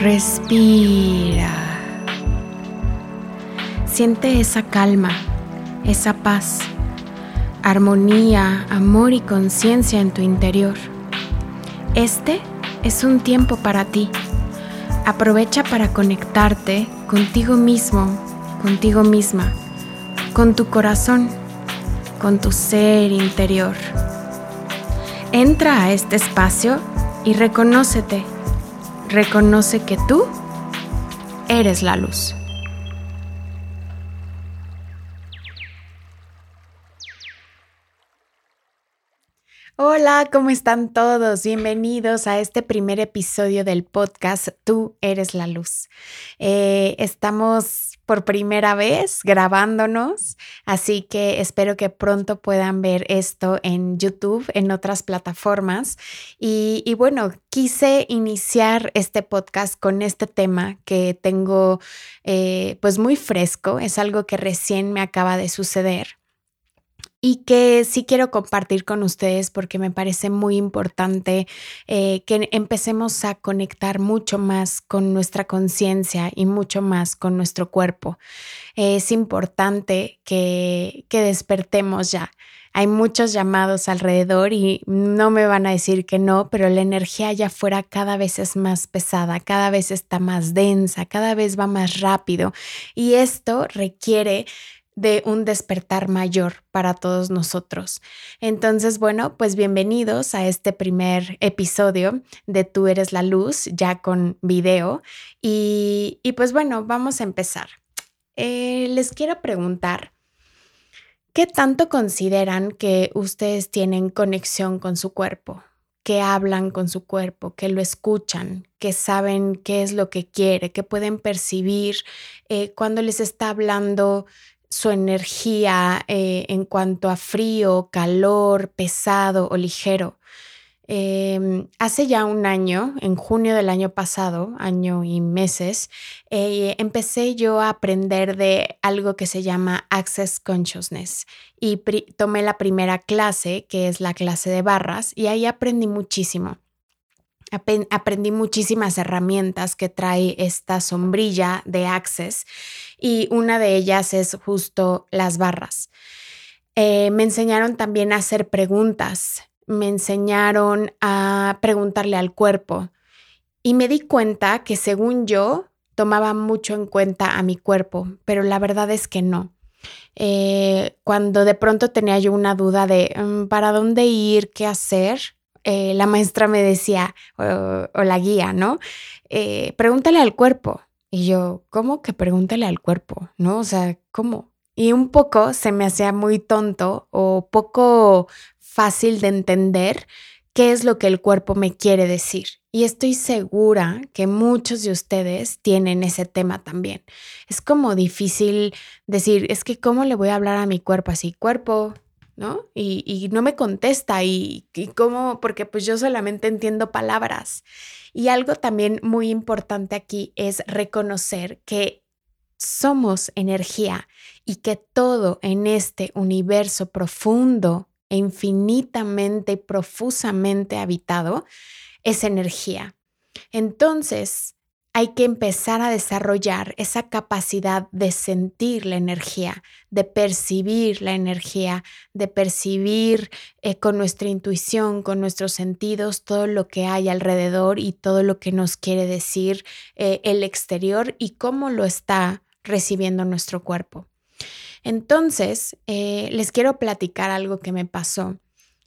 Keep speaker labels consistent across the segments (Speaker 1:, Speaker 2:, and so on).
Speaker 1: Respira. Siente esa calma, esa paz, armonía, amor y conciencia en tu interior. Este es un tiempo para ti. Aprovecha para conectarte contigo mismo, contigo misma, con tu corazón, con tu ser interior. Entra a este espacio y reconócete. Reconoce que tú eres la luz. Hola, ¿cómo están todos? Bienvenidos a este primer episodio del podcast Tú eres la luz. Eh, estamos por primera vez grabándonos, así que espero que pronto puedan ver esto en YouTube, en otras plataformas. Y, bueno, quise iniciar este podcast con este tema que tengo eh, pues muy fresco, es algo que recién me acaba de suceder y que sí quiero compartir con ustedes porque me parece muy importante eh, que empecemos a conectar mucho más con nuestra conciencia y mucho más con nuestro cuerpo. es importante que, que despertemos ya. Hay muchos llamados alrededor y no me van a decir que no, pero la energía allá afuera cada vez es más pesada, cada vez está más densa, cada vez va más rápido y esto requiere de un despertar mayor para todos nosotros. Entonces, bueno, pues bienvenidos a este primer episodio de Tú eres la luz, ya con video. Y, pues bueno, vamos a empezar. Eh, les quiero preguntar, ¿qué tanto consideran que ustedes tienen conexión con su cuerpo? que hablan con su cuerpo, que lo escuchan, que saben qué es lo que quiere, que pueden percibir eh, cuando les está hablando su energía eh, en cuanto a frío, calor, pesado o ligero. Em, hace ya un año, en junio del año pasado, año y meses, eh, empecé yo a aprender de algo que se llama Access Consciousness y tomé la primera clase, que es la clase de barras, y ahí aprendí muchísimo aprendí muchísimas herramientas que trae esta sombrilla de Access y una de ellas es justo las barras. Eh, me enseñaron también a hacer preguntas, me enseñaron a preguntarle al cuerpo y me di cuenta que según yo tomaba mucho en cuenta a mi cuerpo, pero la verdad es que no. Eh, cuando de pronto tenía yo una duda de mm, para dónde ir, qué hacer, eh, la maestra me decía, o, la guía, ¿no? Eh, pregúntale al cuerpo. Y yo, ¿cómo que pregúntale al cuerpo? ¿No? O sea, ¿cómo? Y un poco se me hacía muy tonto o poco fácil de entender qué es lo que el cuerpo me quiere decir. Y estoy segura que muchos de ustedes tienen ese tema también. Es como difícil decir, es que ¿cómo le voy a hablar a mi cuerpo así? Cuerpo, ¿no? Y, no me contesta y, y, cómo, porque pues yo solamente entiendo palabras. Y algo también muy importante aquí es reconocer que somos energía y que todo en este universo profundo e infinitamente y profusamente habitado es energía. Entonces, hay que empezar a desarrollar esa capacidad de sentir la energía, de percibir la energía, de percibir eh, con nuestra intuición, con nuestros sentidos, todo lo que hay alrededor y todo lo que nos quiere decir eh, el exterior y cómo lo está recibiendo nuestro cuerpo. Entonces, eh, les quiero platicar algo que me pasó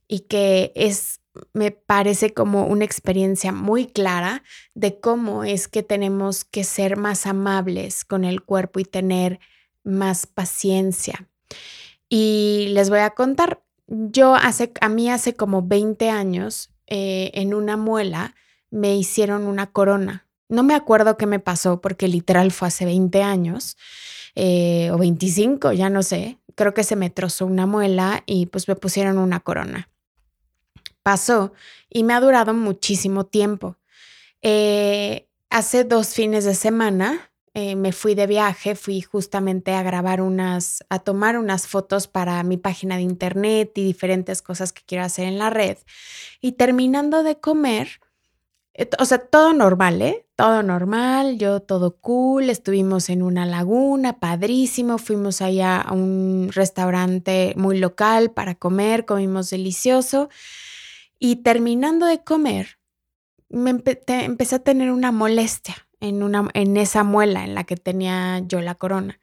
Speaker 1: y que es me parece como una experiencia muy clara de cómo es que tenemos que ser más amables con el cuerpo y tener más paciencia. Y les voy a contar, yo hace, a mí hace como 20 años, eh, en una muela, me hicieron una corona. No me acuerdo qué me pasó porque literal fue hace 20 años eh, o 25, ya no sé. Creo que se me trozó una muela y pues me pusieron una corona pasó y me ha durado muchísimo tiempo. Eh, hace dos fines de semana eh, me fui de viaje, fui justamente a grabar unas, a tomar unas fotos para mi página de internet y diferentes cosas que quiero hacer en la red. Y terminando de comer, Eh, o sea, todo normal, ¿eh? Todo normal, yo todo cool, estuvimos en una laguna, padrísimo, fuimos allá a un restaurante muy local para comer, comimos delicioso y terminando de comer, me empecé a tener una molestia en, una, en esa muela en la que tenía yo la corona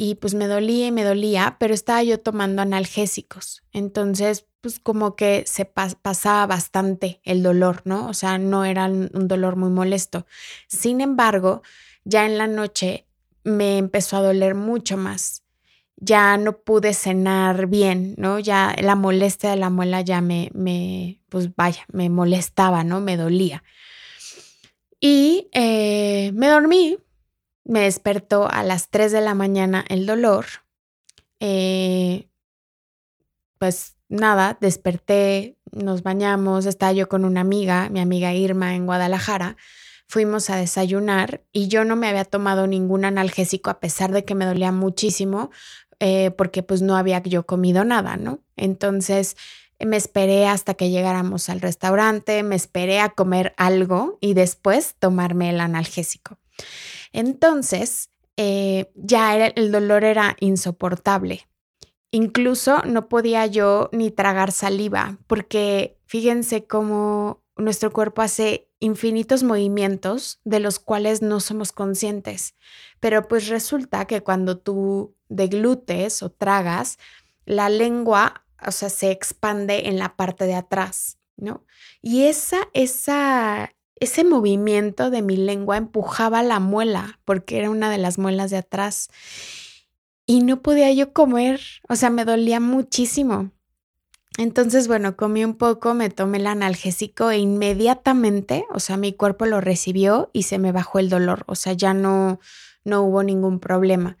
Speaker 1: y pues me dolía y me dolía, pero estaba yo tomando analgésicos. Entonces, pues como que se pasaba bastante el dolor, ¿no? O sea, no era un dolor muy molesto. Sin embargo, ya en la noche me empezó a doler mucho más. Ya no pude cenar bien, ¿no? Ya la molestia de la muela ya me, me pues vaya, me molestaba, ¿no? Me dolía. Y eh, me dormí, me despertó a las 3 de la mañana el dolor. Eh, pues nada, desperté, nos bañamos, estaba yo con una amiga, mi amiga Irma en Guadalajara, fuimos a desayunar y yo no me había tomado ningún analgésico a pesar de que me dolía muchísimo eh, porque pues no había yo comido nada, ¿no? Entonces me esperé hasta que llegáramos al restaurante, me esperé a comer algo y después tomarme el analgésico. Entonces, eh, ya el dolor era insoportable. Incluso no podía yo ni tragar saliva, porque fíjense cómo nuestro cuerpo hace infinitos movimientos de los cuales no somos conscientes. Pero pues resulta que cuando tú deglutes o tragas, la lengua, o sea, se expande en la parte de atrás, ¿no? Y esa, esa, ese movimiento de mi lengua empujaba la muela, porque era una de las muelas de atrás. Y no podía yo comer, o sea, me dolía muchísimo. Entonces, bueno, comí un poco, me tomé el analgésico e inmediatamente, o sea, mi cuerpo lo recibió y se me bajó el dolor, o sea, ya no, no hubo ningún problema.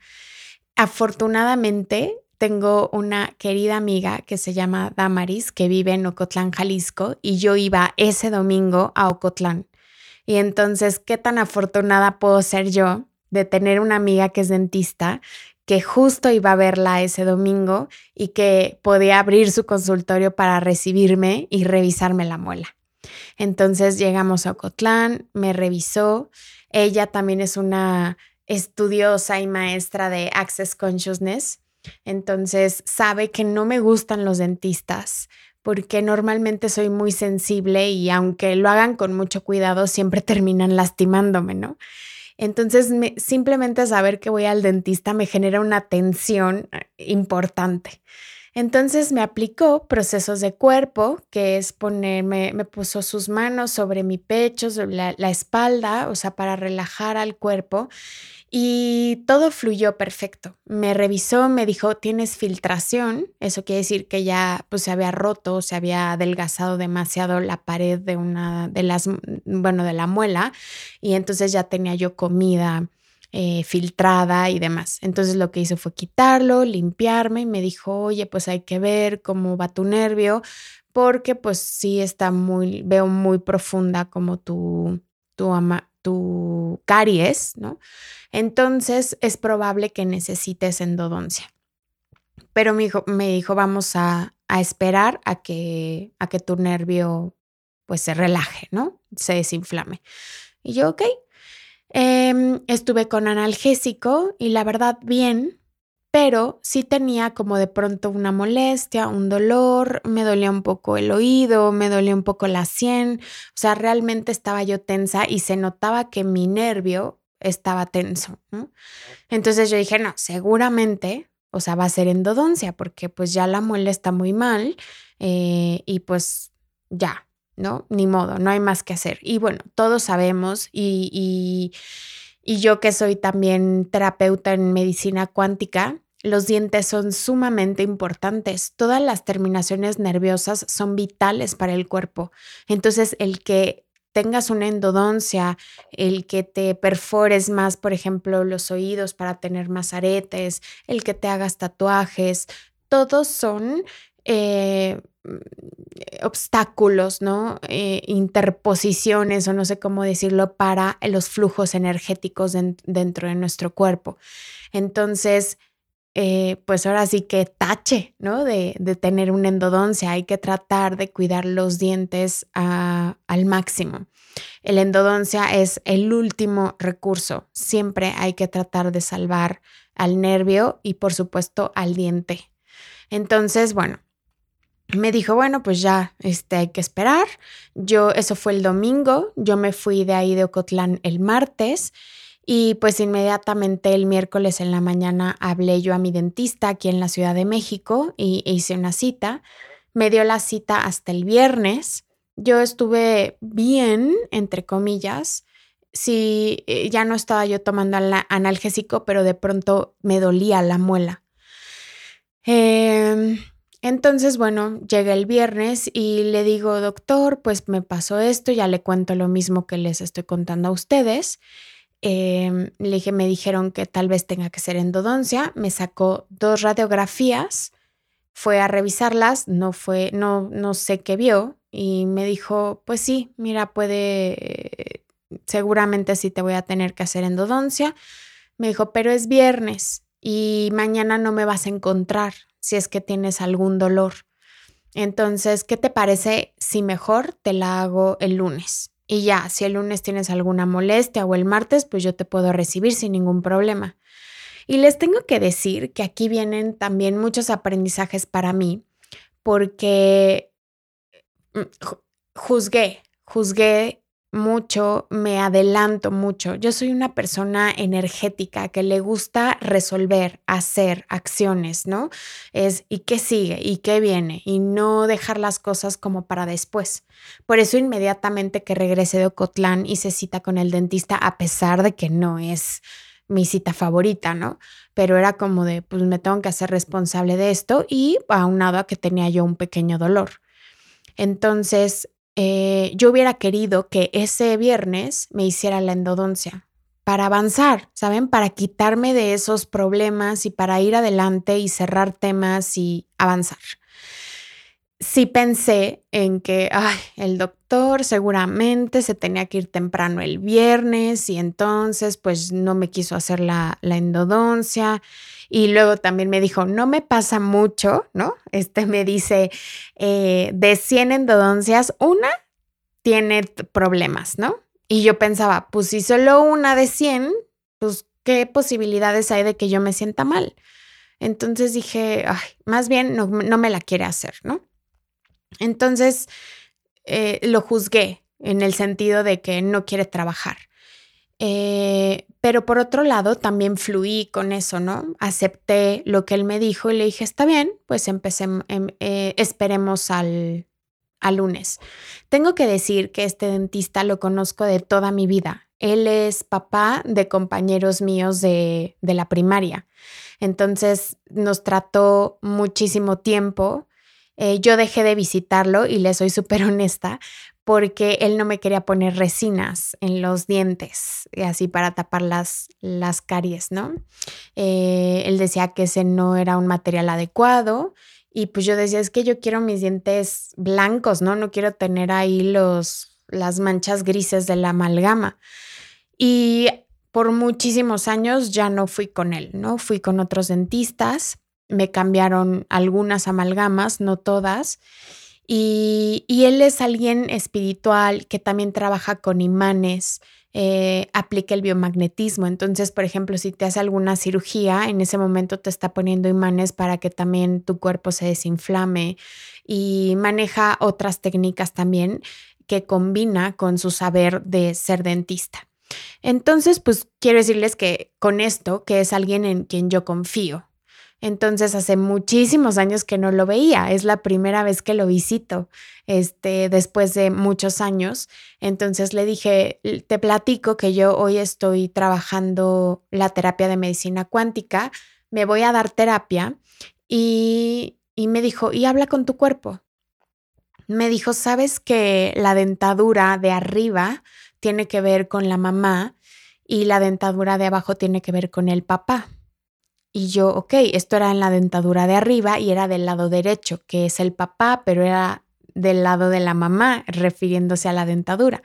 Speaker 1: Afortunadamente, tengo una querida amiga que se llama Damaris, que vive en Ocotlán, Jalisco, y yo iba ese domingo a Ocotlán. Y entonces, ¿qué tan afortunada puedo ser yo de tener una amiga que es dentista, que justo iba a verla ese domingo y que podía abrir su consultorio para recibirme y revisarme la muela? Entonces llegamos a Ocotlán, me revisó. Ella también es una estudiosa y maestra de Access Consciousness entonces sabe que no me gustan los dentistas porque normalmente soy muy sensible y aunque lo hagan con mucho cuidado, siempre terminan lastimándome, ¿no? Entonces, simplemente saber que voy al dentista me genera una tensión eh, importante. Entonces me aplicó procesos de cuerpo, que es ponerme, me puso sus manos sobre mi pecho, sobre la, espalda, o sea, para relajar al cuerpo y todo fluyó perfecto. Me revisó, me dijo, tienes filtración, eso quiere decir que ya pues se había roto, se había adelgazado demasiado la pared de una de las, bueno, de la muela y entonces ya tenía yo comida eh, filtrada y demás. Entonces lo que hizo fue quitarlo, limpiarme y me dijo, oye, pues hay que ver cómo va tu nervio porque pues sí está muy, veo muy profunda como tu, tu, ama, tu caries, ¿no? Entonces es probable que necesites endodoncia. Pero me dijo, me dijo vamos a, esperar a que, a que tu nervio pues se relaje, ¿no? Se desinflame. Y yo, ok. Em, estuve con analgésico y la verdad bien, pero sí tenía como de pronto una molestia, un dolor, me dolía un poco el oído, me dolía un poco la sien, o sea, realmente estaba yo tensa y se notaba que mi nervio estaba tenso. Entonces yo dije, no, seguramente, o sea, va a ser endodoncia porque pues ya la muela está muy mal eh, y pues ya, ¿no? Ni modo, no hay más que hacer. Y bueno, todos sabemos y, y yo que soy también terapeuta en medicina cuántica, los dientes son sumamente importantes. Todas las terminaciones nerviosas son vitales para el cuerpo. Entonces, el que tengas una endodoncia, el que te perfores más, por ejemplo, los oídos para tener más aretes, el que te hagas tatuajes, todos son eh, obstáculos, ¿no? Eh, interposiciones o no sé cómo decirlo para los flujos energéticos dentro de nuestro cuerpo. Entonces, eh, pues ahora sí que tache, ¿no? De, tener una endodoncia. Hay que tratar de cuidar los dientes al máximo. El endodoncia es el último recurso. Siempre hay que tratar de salvar al nervio y por supuesto al diente. Entonces, bueno, me dijo, bueno, pues ya este, hay que esperar. Yo, eso fue el domingo, yo me fui de ahí de Ocotlán el martes y pues inmediatamente el miércoles en la mañana hablé yo a mi dentista aquí en la Ciudad de México y e hice una cita. Me dio la cita hasta el viernes. Yo estuve bien, entre comillas. Sí, eh, ya no estaba yo tomando analgésico, pero de pronto me dolía la muela. Eh, entonces, bueno, llega el viernes y le digo, doctor, pues me pasó esto, ya le cuento lo mismo que les estoy contando a ustedes. Em, le dije, me dijeron que tal vez tenga que ser endodoncia, me sacó dos radiografías, fue a revisarlas, no fue, no, no sé qué vio y me dijo, pues sí, mira, puede, seguramente sí te voy a tener que hacer endodoncia. Me dijo, pero es viernes y mañana no me vas a encontrar si es que tienes algún dolor. Entonces, ¿qué te parece si mejor te la hago el lunes? Y ya, si el lunes tienes alguna molestia o el martes, pues yo te puedo recibir sin ningún problema. Y les tengo que decir que aquí vienen también muchos aprendizajes para mí, porque mm, juzgué, juzgué mucho, me adelanto mucho. Yo soy una persona energética que le gusta resolver, hacer acciones, ¿no? Es ¿y qué sigue? ¿Y qué viene? Y no dejar las cosas como para después. Por eso inmediatamente que regrese de Ocotlán hice cita con el dentista a pesar de que no es mi cita favorita, ¿no? Pero era como de, pues me tengo que hacer responsable de esto y aunado a que tenía yo un pequeño dolor. Entonces, eh, yo hubiera querido que ese viernes me hiciera la endodoncia para avanzar, ¿saben? Para quitarme de esos problemas y para ir adelante y cerrar temas y avanzar. Sí pensé en que, ay, el doctor seguramente se tenía que ir temprano el viernes y entonces pues no me quiso hacer la, la endodoncia y luego también me dijo, no me pasa mucho, ¿no? Este me dice, eh, de 100 endodoncias, una tiene problemas, ¿no? Y yo pensaba, pues si solo una de 100, pues qué posibilidades hay de que yo me sienta mal. Entonces dije, ay, más bien no, me la quiere hacer, ¿no? Entonces eh, lo juzgué en el sentido de que no quiere trabajar. Eh, pero por otro lado, también fluí con eso, ¿no? Acepté lo que él me dijo y le dije, está bien, pues empecemos, em, eh, esperemos al, lunes. Tengo que decir que este dentista lo conozco de toda mi vida. Él es papá de compañeros míos de, de la primaria. Entonces nos trató muchísimo tiempo. Eh, yo dejé de visitarlo y le soy súper honesta porque él no me quería poner resinas en los dientes, así para tapar las, las caries, ¿no? Eh, él decía que ese no era un material adecuado y pues yo decía, es que yo quiero mis dientes blancos, ¿no? No quiero tener ahí los, las manchas grises de la amalgama. Y por muchísimos años ya no fui con él, ¿no? Fui con otros dentistas, me cambiaron algunas amalgamas, no todas y, él es alguien espiritual que también trabaja con imanes, eh, aplica el biomagnetismo. Entonces, por ejemplo, si te hace alguna cirugía, en ese momento te está poniendo imanes para que también tu cuerpo se desinflame y maneja otras técnicas también que combina con su saber de ser dentista. Entonces, pues quiero decirles que con esto, que es alguien en quien yo confío, entonces hace muchísimos años que no lo veía, es la primera vez que lo visito, este, después de muchos años. Entonces le dije, te platico que yo hoy estoy trabajando la terapia de medicina cuántica, me voy a dar terapia y, y me dijo, y habla con tu cuerpo. Me dijo, ¿sabes que la dentadura de arriba tiene que ver con la mamá y la dentadura de abajo tiene que ver con el papá? Y yo, ok, esto era en la dentadura de arriba y era del lado derecho, que es el papá, pero era del lado de la mamá, refiriéndose a la dentadura.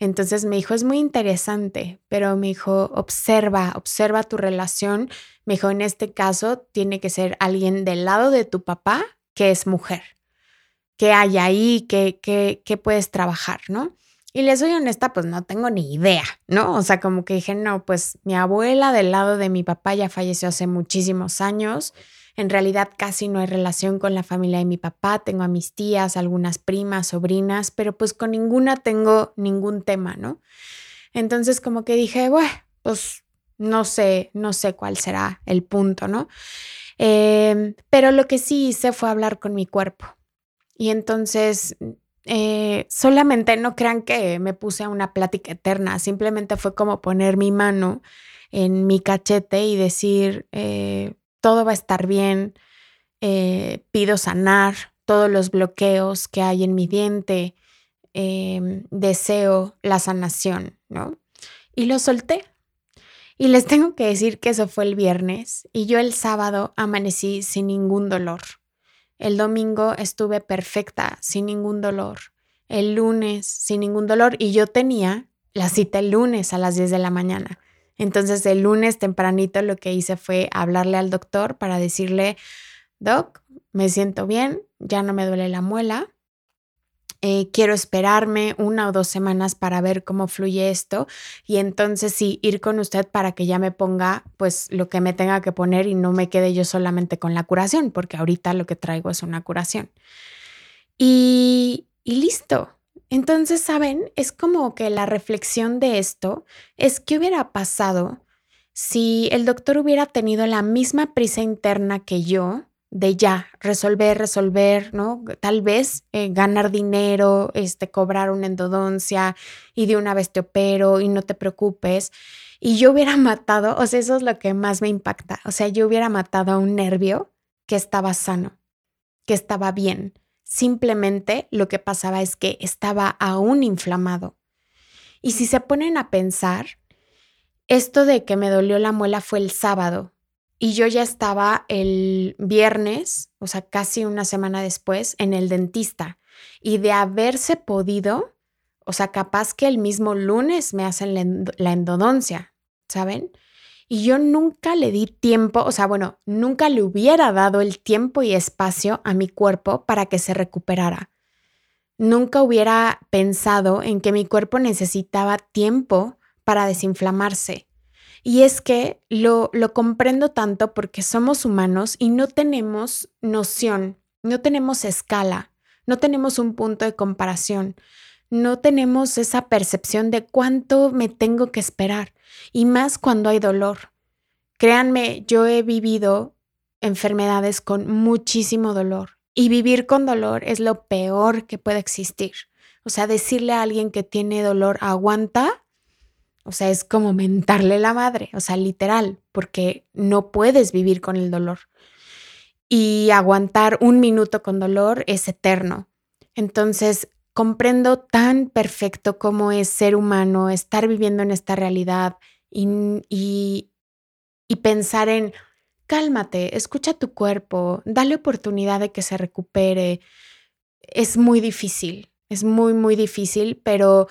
Speaker 1: Entonces me dijo, es muy interesante, pero me dijo, observa, observa tu relación. Me dijo, en este caso tiene que ser alguien del lado de tu papá que es mujer. ¿Qué hay ahí? ¿Qué, qué, puedes trabajar? ¿No? Y les soy honesta, pues no tengo ni idea, ¿no? O sea, como que dije, no, pues mi abuela del lado de mi papá ya falleció hace muchísimos años. En realidad casi no hay relación con la familia de mi papá. Tengo a mis tías, algunas primas, sobrinas, pero pues con ninguna tengo ningún tema, ¿no? Entonces como que dije, bueno, pues no sé, no sé cuál será el punto, ¿no? Em, pero lo que sí hice fue hablar con mi cuerpo. Y entonces eh, solamente no crean que me puse a una plática eterna, simplemente fue como poner mi mano en mi cachete y decir, eh, todo va a estar bien, eh, pido sanar todos los bloqueos que hay en mi diente, em, deseo la sanación, ¿no? Y lo solté. Y les tengo que decir que eso fue el viernes y yo el sábado amanecí sin ningún dolor. El domingo estuve perfecta, sin ningún dolor. El lunes, sin ningún dolor. Y yo tenía la cita el lunes a las 10 de la mañana. Entonces el lunes tempranito lo que hice fue hablarle al doctor para decirle, doc, me siento bien, ya no me duele la muela, eh, quiero esperarme una o dos semanas para ver cómo fluye esto y entonces sí, ir con usted para que ya me ponga pues lo que me tenga que poner y no me quede yo solamente con la curación, porque ahorita lo que traigo es una curación. Y, y listo, entonces, ¿saben? Es como que la reflexión de esto es qué hubiera pasado si el doctor hubiera tenido la misma prisa interna que yo de ya resolver, resolver, ¿no? Tal vez eh, ganar dinero, este, cobrar una endodoncia y de una vez te opero y no te preocupes. Y yo hubiera matado, o sea, eso es lo que más me impacta. O sea, yo hubiera matado a un nervio que estaba sano, que estaba bien, Simplemente lo que pasaba es que estaba aún inflamado. Y si se ponen a pensar, esto de que me dolió la muela fue el sábado y yo ya estaba el viernes, o sea, casi una semana después, en el dentista. Y de haberse podido, o sea, capaz que el mismo lunes me hacen la endodoncia, ¿saben? Y yo nunca le di tiempo, o sea, bueno, nunca le hubiera dado el tiempo y espacio a mi cuerpo para que se recuperara. Nunca hubiera pensado en que mi cuerpo necesitaba tiempo para desinflamarse. Y es que lo, lo comprendo tanto porque somos humanos y no tenemos noción, no tenemos escala, no tenemos un punto de comparación, no tenemos esa percepción de cuánto me tengo que esperar y más cuando hay dolor. Créanme, yo he vivido enfermedades con muchísimo dolor y vivir con dolor es lo peor que puede existir. O sea, decirle a alguien que tiene dolor, aguanta, o sea, es como mentarle la madre, o sea, literal, porque no puedes vivir con el dolor. Y aguantar un minuto con dolor es eterno. Entonces, comprendo tan perfecto cómo es ser humano, estar viviendo en esta realidad y, y, pensar en, cálmate, escucha tu cuerpo, dale oportunidad de que se recupere. Es muy difícil, es muy, muy difícil, pero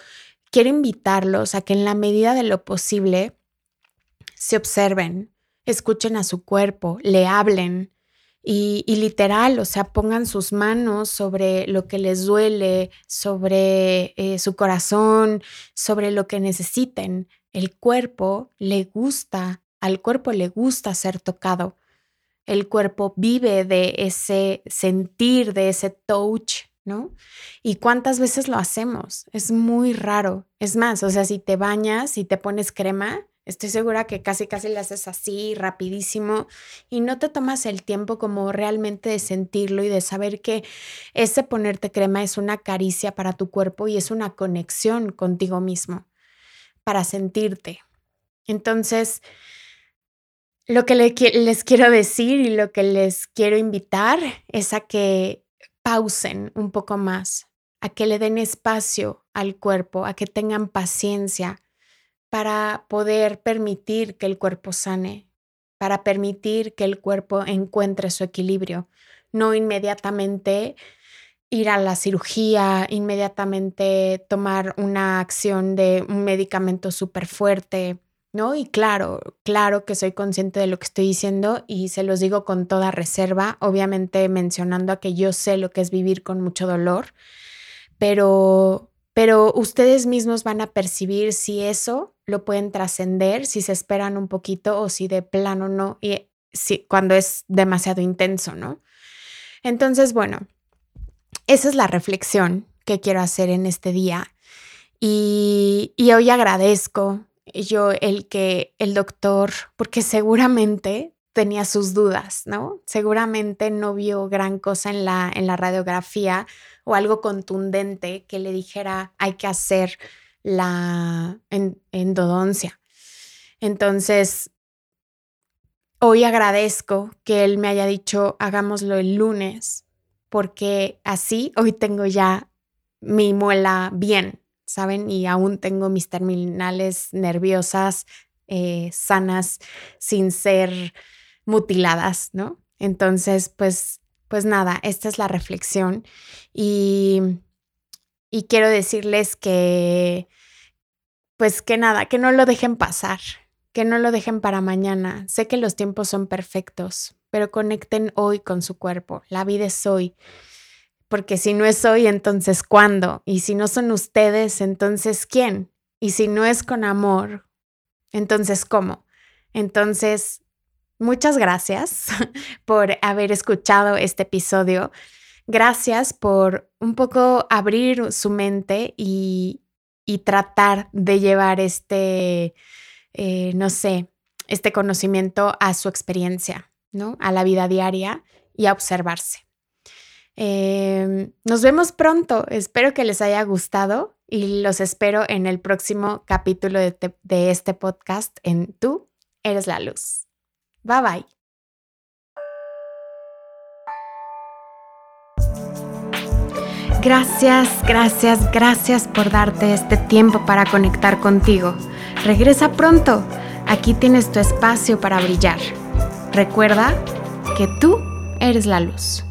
Speaker 1: quiero invitarlos a que en la medida de lo posible se observen, escuchen a su cuerpo, le hablen, y, literal, o sea, pongan sus manos sobre lo que les duele, sobre eh, su corazón, sobre lo que necesiten. El cuerpo le gusta, al cuerpo le gusta ser tocado. El cuerpo vive de ese sentir, de ese touch, ¿no? ¿Y cuántas veces lo hacemos? Es muy raro. Es más, o sea, si te bañas y te pones crema, Estoy segura que casi casi le haces así, rapidísimo, y no te tomas el tiempo como realmente de sentirlo y de saber que ese ponerte crema es una caricia para tu cuerpo y es una conexión contigo mismo para sentirte. Entonces, lo que les quiero decir y lo que les quiero invitar es a que pausen un poco más, a que le den espacio al cuerpo, a que tengan paciencia para poder permitir que el cuerpo sane, para permitir que el cuerpo encuentre su equilibrio, no inmediatamente ir a la cirugía, inmediatamente tomar una acción de un medicamento súper fuerte, ¿no? Y claro, claro que soy consciente de lo que estoy diciendo y se los digo con toda reserva, obviamente mencionando a que yo sé lo que es vivir con mucho dolor, pero, pero ustedes mismos van a percibir si eso lo pueden trascender, si se esperan un poquito o si de plano no, y si, cuando es demasiado intenso, ¿no? Entonces, bueno, esa es la reflexión que quiero hacer en este día. Y, y hoy agradezco yo el que el doctor, porque seguramente tenía sus dudas, ¿no? Seguramente no vio gran cosa en la, en la radiografía o algo contundente que le dijera hay que hacer la endodoncia. Entonces, hoy agradezco que él me haya dicho hagámoslo el lunes, porque así hoy tengo ya mi muela bien, ¿saben? Y aún tengo mis terminales nerviosas eh, sanas sin ser mutiladas, ¿no? Entonces, pues, pues nada, esta es la reflexión y, y quiero decirles que, pues que nada, que no lo dejen pasar, que no lo dejen para mañana. Sé que los tiempos son perfectos, pero conecten hoy con su cuerpo. La vida es hoy porque si no es hoy, entonces ¿cuándo? Y si no son ustedes, entonces ¿quién? Y si no es con amor, entonces ¿cómo? Entonces, muchas gracias por haber escuchado este episodio. Gracias por un poco abrir su mente y, tratar de llevar este, eh, no sé, este conocimiento a su experiencia, ¿no? A la vida diaria y a observarse. Em, nos vemos pronto. Espero que les haya gustado y los espero en el próximo capítulo de, de este podcast en Tú eres la luz. Bye bye. Gracias, gracias, gracias por darte este tiempo para conectar contigo. Regresa pronto. Aquí tienes tu espacio para brillar. Recuerda que tú eres la luz.